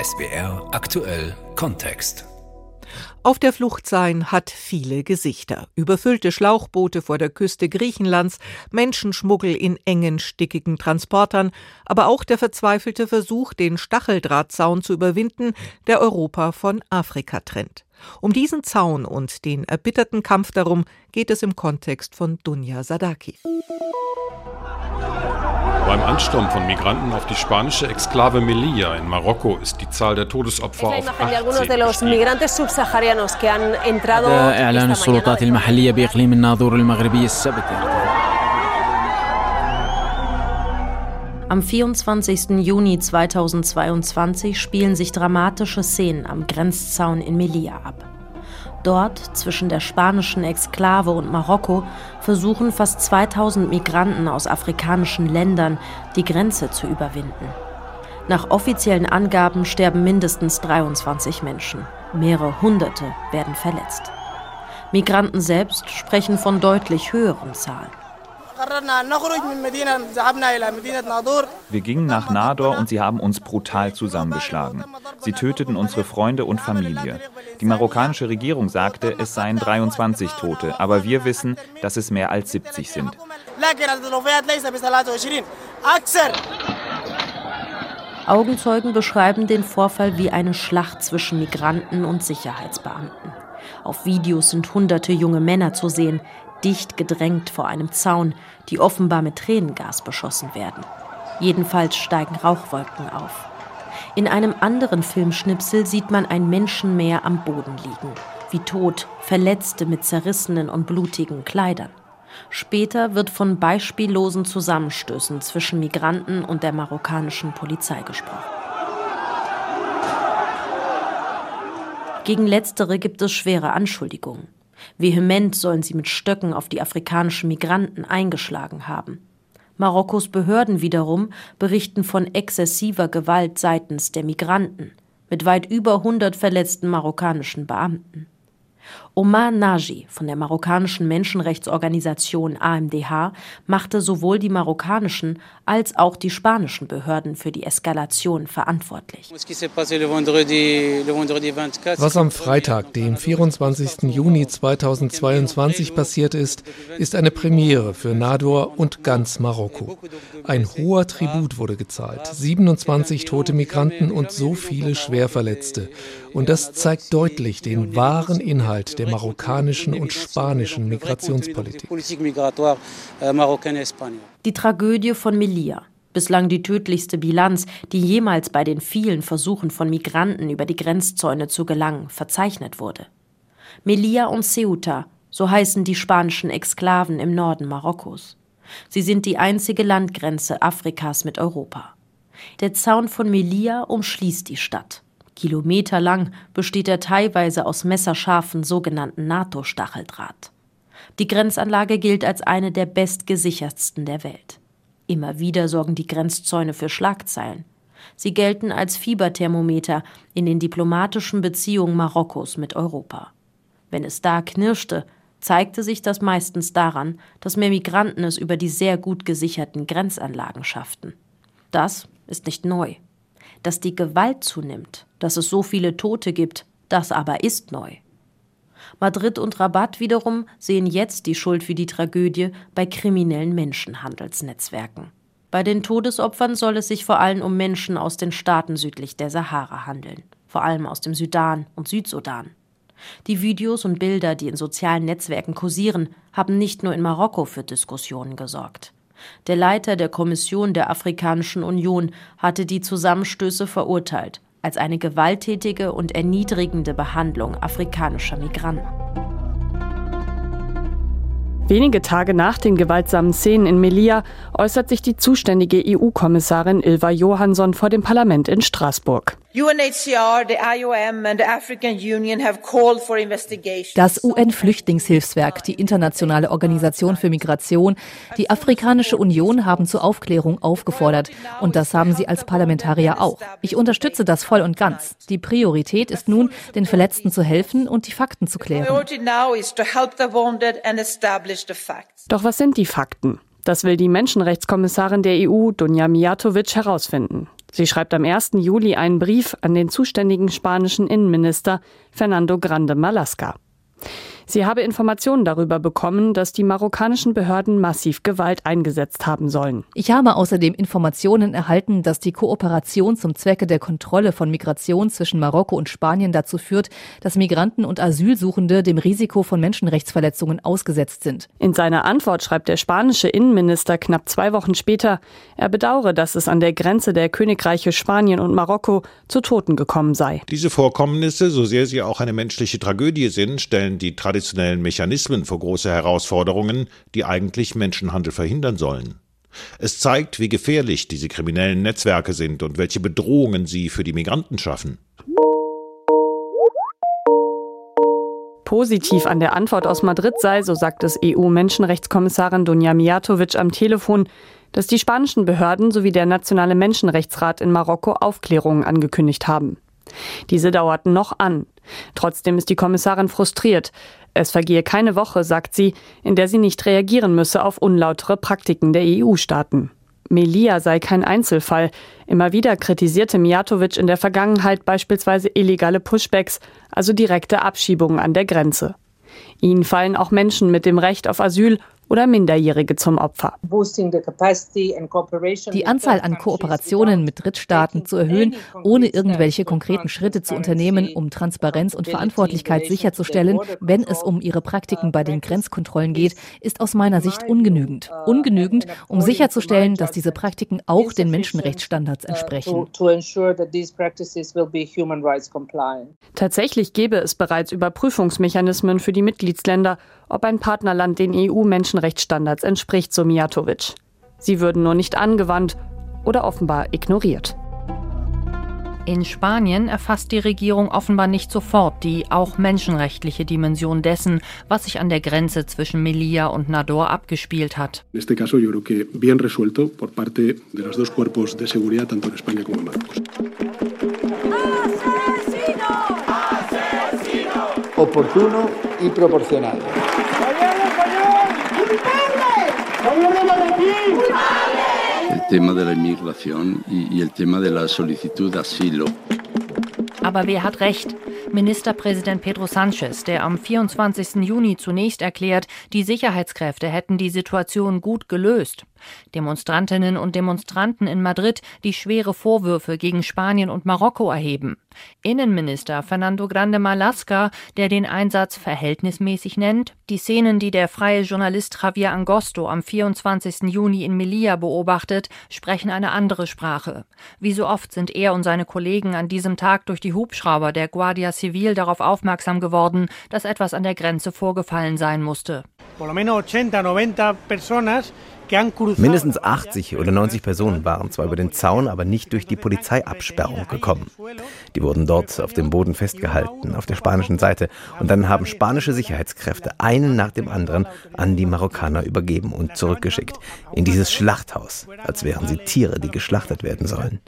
SBR aktuell Kontext. Auf der Flucht sein hat viele Gesichter. Überfüllte Schlauchboote vor der Küste Griechenlands, Menschenschmuggel in engen, stickigen Transportern, aber auch der verzweifelte Versuch, den Stacheldrahtzaun zu überwinden, der Europa von Afrika trennt. Um diesen Zaun und den erbitterten Kampf darum geht es im Kontext von Dunja Sadaki. Beim Ansturm von Migranten auf die spanische Exklave Melilla in Marokko ist die Zahl der Todesopfer auf 18 إعلان السلطات المحلية بإقليم الناظور المغربي السبت Am 24. Juni 2022 spielen sich dramatische Szenen am Grenzzaun in Melilla ab. Dort, zwischen der spanischen Exklave und Marokko, versuchen fast 2000 Migranten aus afrikanischen Ländern, die Grenze zu überwinden. Nach offiziellen Angaben sterben mindestens 23 Menschen. Mehrere Hunderte werden verletzt. Migranten selbst sprechen von deutlich höheren Zahlen. Wir gingen nach Nador und sie haben uns brutal zusammengeschlagen. Sie töteten unsere Freunde und Familie. Die marokkanische Regierung sagte, es seien 23 Tote, aber wir wissen, dass es mehr als 70 sind. Augenzeugen beschreiben den Vorfall wie eine Schlacht zwischen Migranten und Sicherheitsbeamten. Auf Videos sind hunderte junge Männer zu sehen, dicht gedrängt vor einem Zaun, die offenbar mit Tränengas beschossen werden. Jedenfalls steigen Rauchwolken auf. In einem anderen Filmschnipsel sieht man ein Menschenmeer am Boden liegen, wie tot, Verletzte mit zerrissenen und blutigen Kleidern. Später wird von beispiellosen Zusammenstößen zwischen Migranten und der marokkanischen Polizei gesprochen. Gegen letztere gibt es schwere Anschuldigungen. Vehement sollen sie mit Stöcken auf die afrikanischen Migranten eingeschlagen haben. Marokkos Behörden wiederum berichten von exzessiver Gewalt seitens der Migranten, mit weit über 100 verletzten marokkanischen Beamten. Omar Naji von der marokkanischen Menschenrechtsorganisation AMDH machte sowohl die marokkanischen als auch die spanischen Behörden für die Eskalation verantwortlich. Was am Freitag, dem 24. Juni 2022 passiert ist, ist eine Premiere für Nador und ganz Marokko. Ein hoher Tribut wurde gezahlt, 27 tote Migranten und so viele Schwerverletzte. Und das zeigt deutlich den wahren Inhalt der marokkanischen und spanischen Migrationspolitik. Die Tragödie von Melilla. Bislang die tödlichste Bilanz, die jemals bei den vielen Versuchen von Migranten über die Grenzzäune zu gelangen, verzeichnet wurde. Melilla und Ceuta, so heißen die spanischen Exklaven im Norden Marokkos. Sie sind die einzige Landgrenze Afrikas mit Europa. Der Zaun von Melilla umschließt die Stadt. Kilometerlang besteht er teilweise aus messerscharfen sogenannten NATO-Stacheldraht. Die Grenzanlage gilt als eine der bestgesichertsten der Welt. Immer wieder sorgen die Grenzzäune für Schlagzeilen. Sie gelten als Fieberthermometer in den diplomatischen Beziehungen Marokkos mit Europa. Wenn es da knirschte, zeigte sich das meistens daran, dass mehr Migranten es über die sehr gut gesicherten Grenzanlagen schafften. Das ist nicht neu. Dass die Gewalt zunimmt, dass es so viele Tote gibt, das aber ist neu. Madrid und Rabat wiederum sehen jetzt die Schuld für die Tragödie bei kriminellen Menschenhandelsnetzwerken. Bei den Todesopfern soll es sich vor allem um Menschen aus den Staaten südlich der Sahara handeln, vor allem aus dem Sudan und Südsudan. Die Videos und Bilder, die in sozialen Netzwerken kursieren, haben nicht nur in Marokko für Diskussionen gesorgt. Der Leiter der Kommission der Afrikanischen Union hatte die Zusammenstöße verurteilt als eine gewalttätige und erniedrigende Behandlung afrikanischer Migranten. Wenige Tage nach den gewaltsamen Szenen in Melilla äußert sich die zuständige EU-Kommissarin Ilva Johansson vor dem Parlament in Straßburg. Das UN-Flüchtlingshilfswerk, die Internationale Organisation für Migration, die Afrikanische Union haben zur Aufklärung aufgefordert. Und das haben sie als Parlamentarier auch. Ich unterstütze das voll und ganz. Die Priorität ist nun, den Verletzten zu helfen und die Fakten zu klären. Doch was sind die Fakten? Das will die Menschenrechtskommissarin der EU, Dunja Mijatovic, herausfinden. Sie schreibt am 1. Juli einen Brief an den zuständigen spanischen Innenminister Fernando Grande Malasca. Sie habe Informationen darüber bekommen, dass die marokkanischen Behörden massiv Gewalt eingesetzt haben sollen. Ich habe außerdem Informationen erhalten, dass die Kooperation zum Zwecke der Kontrolle von Migration zwischen Marokko und Spanien dazu führt, dass Migranten und Asylsuchende dem Risiko von Menschenrechtsverletzungen ausgesetzt sind. In seiner Antwort schreibt der spanische Innenminister knapp zwei Wochen später, er bedauere, dass es an der Grenze der Königreiche Spanien und Marokko zu Toten gekommen sei. Diese Vorkommnisse, so sehr sie auch eine menschliche Tragödie sind, stellen die traditionellen Mechanismen vor große Herausforderungen, die eigentlich Menschenhandel verhindern sollen. Es zeigt, wie gefährlich diese kriminellen Netzwerke sind und welche Bedrohungen sie für die Migranten schaffen. Positiv an der Antwort aus Madrid sei, so sagt es EU-Menschenrechtskommissarin Dunja Mijatovic am Telefon, dass die spanischen Behörden sowie der Nationale Menschenrechtsrat in Marokko Aufklärungen angekündigt haben. Diese dauerten noch an. Trotzdem ist die Kommissarin frustriert. Es vergehe keine Woche, sagt sie, in der sie nicht reagieren müsse auf unlautere Praktiken der EU-Staaten. Melia sei kein Einzelfall. Immer wieder kritisierte Mijatovic in der Vergangenheit beispielsweise illegale Pushbacks, also direkte Abschiebungen an der Grenze. Ihnen fallen auch Menschen mit dem Recht auf Asyl oder Minderjährige zum Opfer. Die Anzahl an Kooperationen mit Drittstaaten zu erhöhen, ohne irgendwelche konkreten Schritte zu unternehmen, um Transparenz und Verantwortlichkeit sicherzustellen, wenn es um ihre Praktiken bei den Grenzkontrollen geht, ist aus meiner Sicht ungenügend. Ungenügend, um sicherzustellen, dass diese Praktiken auch den Menschenrechtsstandards entsprechen. Tatsächlich gäbe es bereits Überprüfungsmechanismen für die Mitgliedsländer, ob ein Partnerland den EU-Menschenrechtsstandards entspricht, so Mijatovic. Sie würden nur nicht angewandt oder offenbar ignoriert. In Spanien erfasst die Regierung offenbar nicht sofort die auch menschenrechtliche Dimension dessen, was sich an der Grenze zwischen Melilla und Nador abgespielt hat. In este caso El tema de la inmigración y, y el tema de la solicitud de asilo. Aber wer hat recht? Ministerpräsident Pedro Sanchez, der am 24. Juni zunächst erklärt, die Sicherheitskräfte hätten die Situation gut gelöst. Demonstrantinnen und Demonstranten in Madrid, die schwere Vorwürfe gegen Spanien und Marokko erheben. Innenminister Fernando Grande Malasca, der den Einsatz verhältnismäßig nennt, die Szenen, die der freie Journalist Javier Angosto am 24. Juni in Melilla beobachtet, sprechen eine andere Sprache. Wie so oft sind er und seine Kollegen an diesem Tag durch die Hubschrauber der Guardia Civil darauf aufmerksam geworden, dass etwas an der Grenze vorgefallen sein musste. Por lo menos 80, 90 personas Mindestens 80 oder 90 Personen waren zwar über den Zaun, aber nicht durch die Polizeiabsperrung gekommen. Die wurden dort auf dem Boden festgehalten, auf der spanischen Seite. Und dann haben spanische Sicherheitskräfte einen nach dem anderen an die Marokkaner übergeben und zurückgeschickt. In dieses Schlachthaus, als wären sie Tiere, die geschlachtet werden sollen.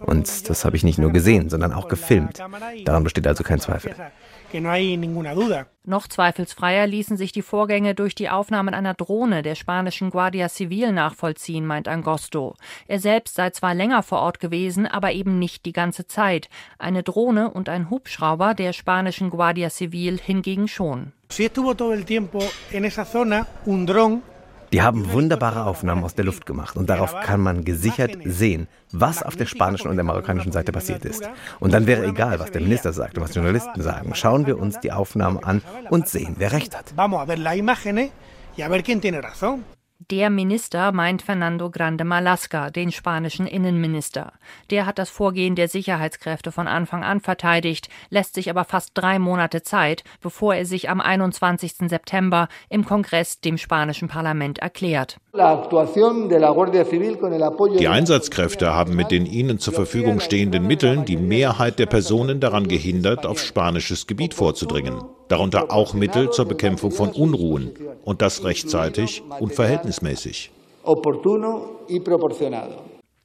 Und das habe ich nicht nur gesehen, sondern auch gefilmt. Daran besteht also kein Zweifel que no hay ninguna duda. Noch zweifelsfreier ließen sich die Vorgänge durch die Aufnahmen einer Drohne der spanischen Guardia Civil nachvollziehen, meint Angosto. Er selbst sei zwar länger vor Ort gewesen, aber eben nicht die ganze Zeit. Eine Drohne und ein Hubschrauber der spanischen Guardia Civil hingegen schon. Si estuvo todo el tiempo en esa zona un dron die haben wunderbare Aufnahmen aus der Luft gemacht und darauf kann man gesichert sehen, was auf der spanischen und der marokkanischen Seite passiert ist. Und dann wäre egal, was der Minister sagt und was Journalisten sagen. Schauen wir uns die Aufnahmen an und sehen, wer recht hat. Der Minister meint Fernando Grande Malasca, den spanischen Innenminister. Der hat das Vorgehen der Sicherheitskräfte von Anfang an verteidigt, lässt sich aber fast drei Monate Zeit, bevor er sich am 21. September im Kongress dem spanischen Parlament erklärt. Die Einsatzkräfte haben mit den ihnen zur Verfügung stehenden Mitteln die Mehrheit der Personen daran gehindert, auf spanisches Gebiet vorzudringen darunter auch Mittel zur Bekämpfung von Unruhen und das rechtzeitig und verhältnismäßig.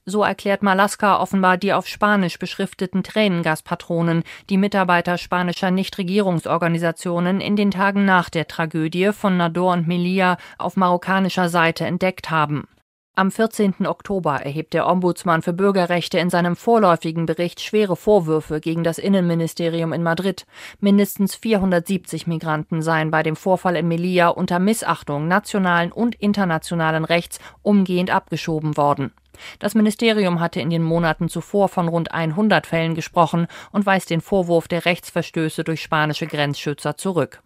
So erklärt Malaska offenbar die auf Spanisch beschrifteten Tränengaspatronen, die Mitarbeiter spanischer Nichtregierungsorganisationen in den Tagen nach der Tragödie von Nador und Melilla auf marokkanischer Seite entdeckt haben. Am 14. Oktober erhebt der Ombudsmann für Bürgerrechte in seinem vorläufigen Bericht schwere Vorwürfe gegen das Innenministerium in Madrid. Mindestens 470 Migranten seien bei dem Vorfall in Melilla unter Missachtung nationalen und internationalen Rechts umgehend abgeschoben worden. Das Ministerium hatte in den Monaten zuvor von rund 100 Fällen gesprochen und weist den Vorwurf der Rechtsverstöße durch spanische Grenzschützer zurück.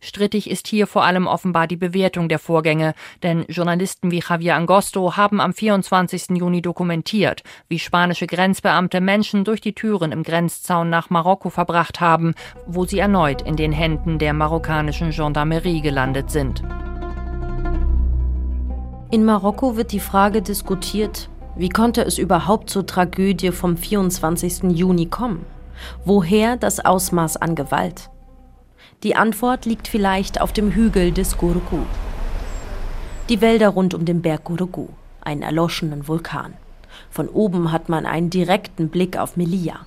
Strittig ist hier vor allem offenbar die Bewertung der Vorgänge, denn Journalisten wie Javier Angosto haben am 24. Juni dokumentiert, wie spanische Grenzbeamte Menschen durch die Türen im Grenzzaun nach Marokko verbracht haben, wo sie erneut in den Händen der marokkanischen Gendarmerie gelandet sind. In Marokko wird die Frage diskutiert, wie konnte es überhaupt zur Tragödie vom 24. Juni kommen? Woher das Ausmaß an Gewalt? Die Antwort liegt vielleicht auf dem Hügel des Gurgu. Die Wälder rund um den Berg Gurgu, einen erloschenen Vulkan. Von oben hat man einen direkten Blick auf Melilla.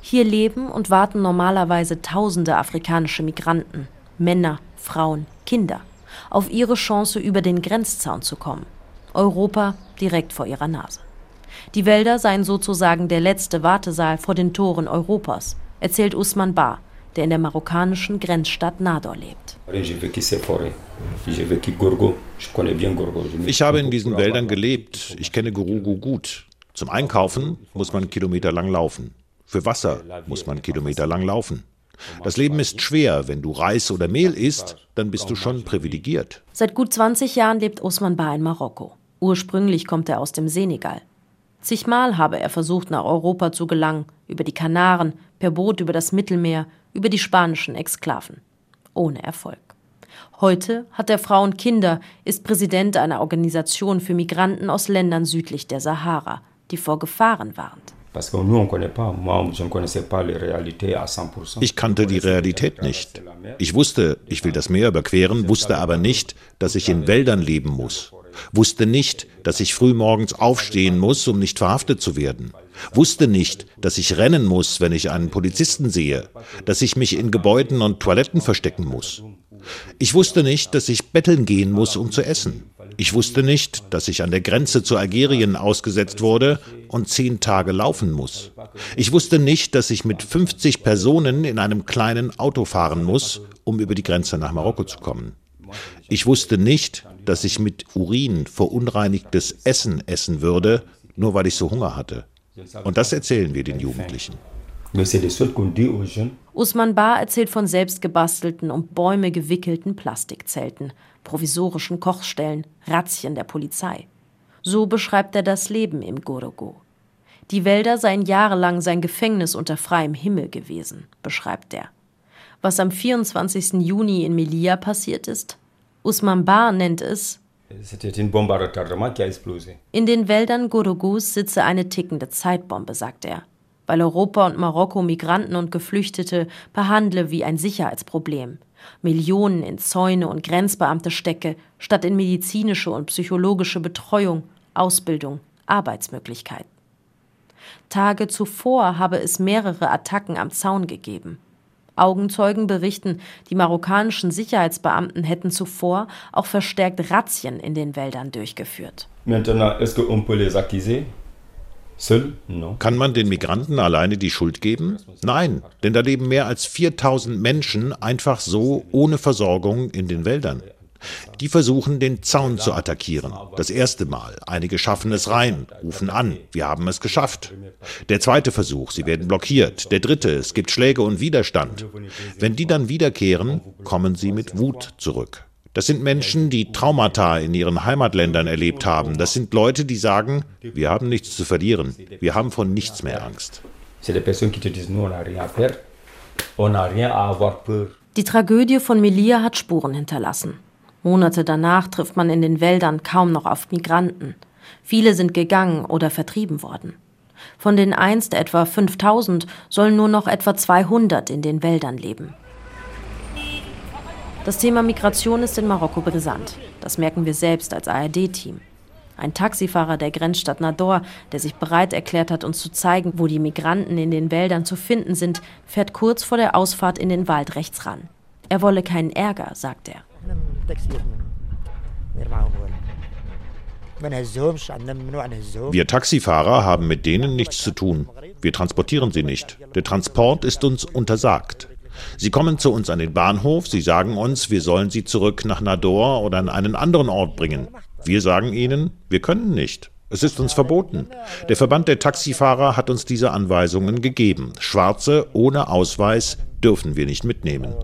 Hier leben und warten normalerweise tausende afrikanische Migranten, Männer, Frauen, Kinder, auf ihre Chance, über den Grenzzaun zu kommen. Europa direkt vor ihrer Nase. Die Wälder seien sozusagen der letzte Wartesaal vor den Toren Europas, erzählt Usman Bar, der in der marokkanischen Grenzstadt Nador lebt. Ich habe in diesen Wäldern gelebt. Ich kenne Gurugu gut. Zum Einkaufen muss man kilometerlang laufen. Für Wasser muss man kilometerlang laufen. Das Leben ist schwer. Wenn du Reis oder Mehl isst, dann bist du schon privilegiert. Seit gut 20 Jahren lebt Osman Ba in Marokko. Ursprünglich kommt er aus dem Senegal. Zigmal habe er versucht, nach Europa zu gelangen, über die Kanaren, per Boot über das Mittelmeer, über die spanischen Exklaven. Ohne Erfolg. Heute hat er Frau und Kinder, ist Präsident einer Organisation für Migranten aus Ländern südlich der Sahara, die vor Gefahren warnt. Ich kannte die Realität nicht. Ich wusste, ich will das Meer überqueren, wusste aber nicht, dass ich in Wäldern leben muss. Wusste nicht, dass ich frühmorgens aufstehen muss, um nicht verhaftet zu werden. Wusste nicht, dass ich rennen muss, wenn ich einen Polizisten sehe, dass ich mich in Gebäuden und Toiletten verstecken muss. Ich wusste nicht, dass ich betteln gehen muss, um zu essen. Ich wusste nicht, dass ich an der Grenze zu Algerien ausgesetzt wurde und zehn Tage laufen muss. Ich wusste nicht, dass ich mit 50 Personen in einem kleinen Auto fahren muss, um über die Grenze nach Marokko zu kommen. Ich wusste nicht, dass ich mit Urin verunreinigtes Essen essen würde, nur weil ich so Hunger hatte. Und das erzählen wir den Jugendlichen. Usman Bar erzählt von selbstgebastelten und Bäume gewickelten Plastikzelten, provisorischen Kochstellen, Razzien der Polizei. So beschreibt er das Leben im Gorogo. Die Wälder seien jahrelang sein Gefängnis unter freiem Himmel gewesen, beschreibt er. Was am 24. Juni in Melilla passiert ist? Usman Bar nennt es in den Wäldern Gorogus sitze eine tickende Zeitbombe, sagt er weil Europa und Marokko Migranten und Geflüchtete behandle wie ein Sicherheitsproblem, Millionen in Zäune und Grenzbeamte stecke, statt in medizinische und psychologische Betreuung, Ausbildung, Arbeitsmöglichkeiten. Tage zuvor habe es mehrere Attacken am Zaun gegeben. Augenzeugen berichten, die marokkanischen Sicherheitsbeamten hätten zuvor auch verstärkt Razzien in den Wäldern durchgeführt. Kann man den Migranten alleine die Schuld geben? Nein, denn da leben mehr als 4000 Menschen einfach so ohne Versorgung in den Wäldern. Die versuchen, den Zaun zu attackieren. Das erste Mal. Einige schaffen es rein, rufen an, wir haben es geschafft. Der zweite Versuch, sie werden blockiert. Der dritte, es gibt Schläge und Widerstand. Wenn die dann wiederkehren, kommen sie mit Wut zurück. Das sind Menschen, die Traumata in ihren Heimatländern erlebt haben. Das sind Leute, die sagen, wir haben nichts zu verlieren. Wir haben von nichts mehr Angst. Die Tragödie von Melilla hat Spuren hinterlassen. Monate danach trifft man in den Wäldern kaum noch auf Migranten. Viele sind gegangen oder vertrieben worden. Von den einst etwa 5000 sollen nur noch etwa 200 in den Wäldern leben. Das Thema Migration ist in Marokko brisant. Das merken wir selbst als ARD-Team. Ein Taxifahrer der Grenzstadt Nador, der sich bereit erklärt hat, uns zu zeigen, wo die Migranten in den Wäldern zu finden sind, fährt kurz vor der Ausfahrt in den Wald rechts ran. Er wolle keinen Ärger, sagt er. Wir Taxifahrer haben mit denen nichts zu tun. Wir transportieren sie nicht. Der Transport ist uns untersagt. Sie kommen zu uns an den Bahnhof, sie sagen uns, wir sollen sie zurück nach Nador oder an einen anderen Ort bringen. Wir sagen ihnen, wir können nicht. Es ist uns verboten. Der Verband der Taxifahrer hat uns diese Anweisungen gegeben. Schwarze ohne Ausweis dürfen wir nicht mitnehmen.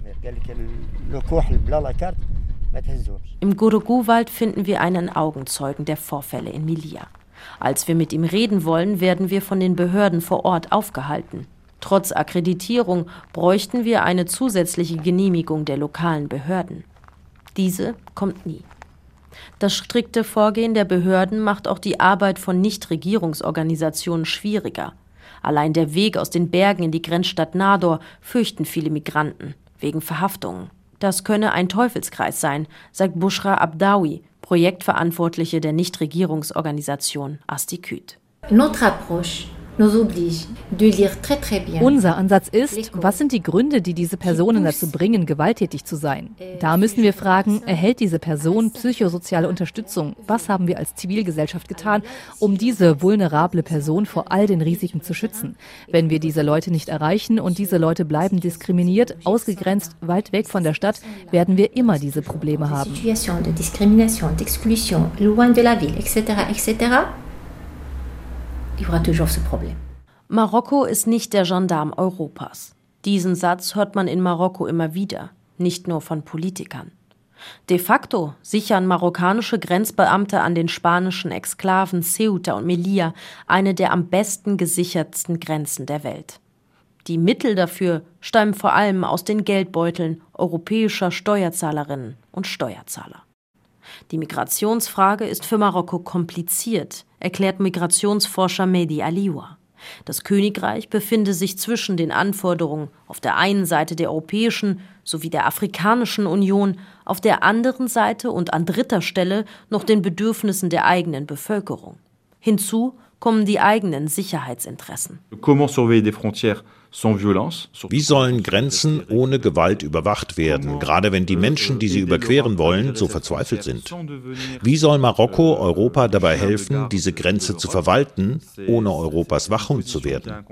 Im Gurugu-Wald finden wir einen Augenzeugen der Vorfälle in Milia. Als wir mit ihm reden wollen, werden wir von den Behörden vor Ort aufgehalten. Trotz Akkreditierung bräuchten wir eine zusätzliche Genehmigung der lokalen Behörden. Diese kommt nie. Das strikte Vorgehen der Behörden macht auch die Arbeit von Nichtregierungsorganisationen schwieriger. Allein der Weg aus den Bergen in die Grenzstadt Nador fürchten viele Migranten wegen Verhaftungen. Das könne ein Teufelskreis sein, sagt Bushra Abdawi, Projektverantwortliche der Nichtregierungsorganisation Astiküt. Notre approche unser Ansatz ist, was sind die Gründe, die diese Personen dazu bringen, gewalttätig zu sein? Da müssen wir fragen, erhält diese Person psychosoziale Unterstützung? Was haben wir als Zivilgesellschaft getan, um diese vulnerable Person vor all den Risiken zu schützen? Wenn wir diese Leute nicht erreichen und diese Leute bleiben diskriminiert, ausgegrenzt, weit weg von der Stadt, werden wir immer diese Probleme haben. Diskrimination, d'exclusion, loin de la ville, etc., etc y aura toujours ce. Marokko ist nicht der Gendarm Europas. Diesen Satz hört man in Marokko immer wieder, nicht nur von Politikern. De facto sichern marokkanische Grenzbeamte an den spanischen Exklaven Ceuta und Melilla eine der am besten gesichertsten Grenzen der Welt. Die Mittel dafür stammen vor allem aus den Geldbeuteln europäischer Steuerzahlerinnen und Steuerzahler. Die Migrationsfrage ist für Marokko kompliziert, erklärt Migrationsforscher Mehdi Aliwa. Das Königreich befinde sich zwischen den Anforderungen auf der einen Seite der Europäischen sowie der Afrikanischen Union, auf der anderen Seite und an dritter Stelle noch den Bedürfnissen der eigenen Bevölkerung. Hinzu kommen die eigenen Sicherheitsinteressen. Comment surveiller des frontières wie sollen Grenzen ohne Gewalt überwacht werden, gerade wenn die Menschen, die sie überqueren wollen, so verzweifelt sind? Wie soll Marokko Europa dabei helfen, diese Grenze zu verwalten, ohne Europas Wachhund zu werden?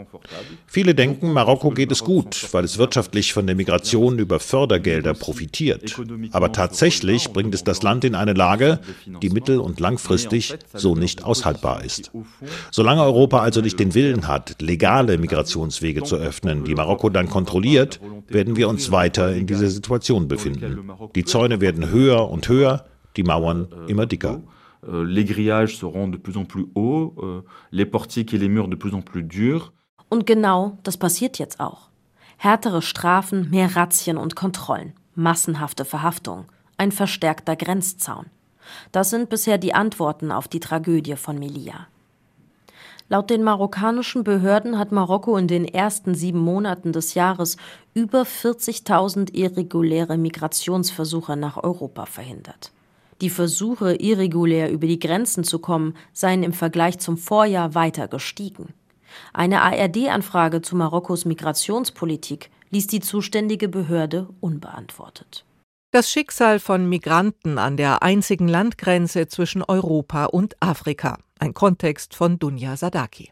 Viele denken, Marokko geht es gut, weil es wirtschaftlich von der Migration über Fördergelder profitiert. Aber tatsächlich bringt es das Land in eine Lage, die mittel- und langfristig so nicht aushaltbar ist. Solange Europa also nicht den Willen hat, legale Migrationswege zu öffnen, öffnen, die Marokko dann kontrolliert, werden wir uns weiter in dieser Situation befinden. Die Zäune werden höher und höher, die Mauern immer dicker. Les grillages seront de plus en plus hauts, les portiques et les murs de plus en plus durs. Und genau das passiert jetzt auch. Härtere Strafen, mehr Razzien und Kontrollen, massenhafte Verhaftung, ein verstärkter Grenzzaun. Das sind bisher die Antworten auf die Tragödie von Melilla. Laut den marokkanischen Behörden hat Marokko in den ersten sieben Monaten des Jahres über 40.000 irreguläre Migrationsversuche nach Europa verhindert. Die Versuche, irregulär über die Grenzen zu kommen, seien im Vergleich zum Vorjahr weiter gestiegen. Eine ARD-Anfrage zu Marokkos Migrationspolitik ließ die zuständige Behörde unbeantwortet. Das Schicksal von Migranten an der einzigen Landgrenze zwischen Europa und Afrika. Ein Kontext von Dunja Sadaki.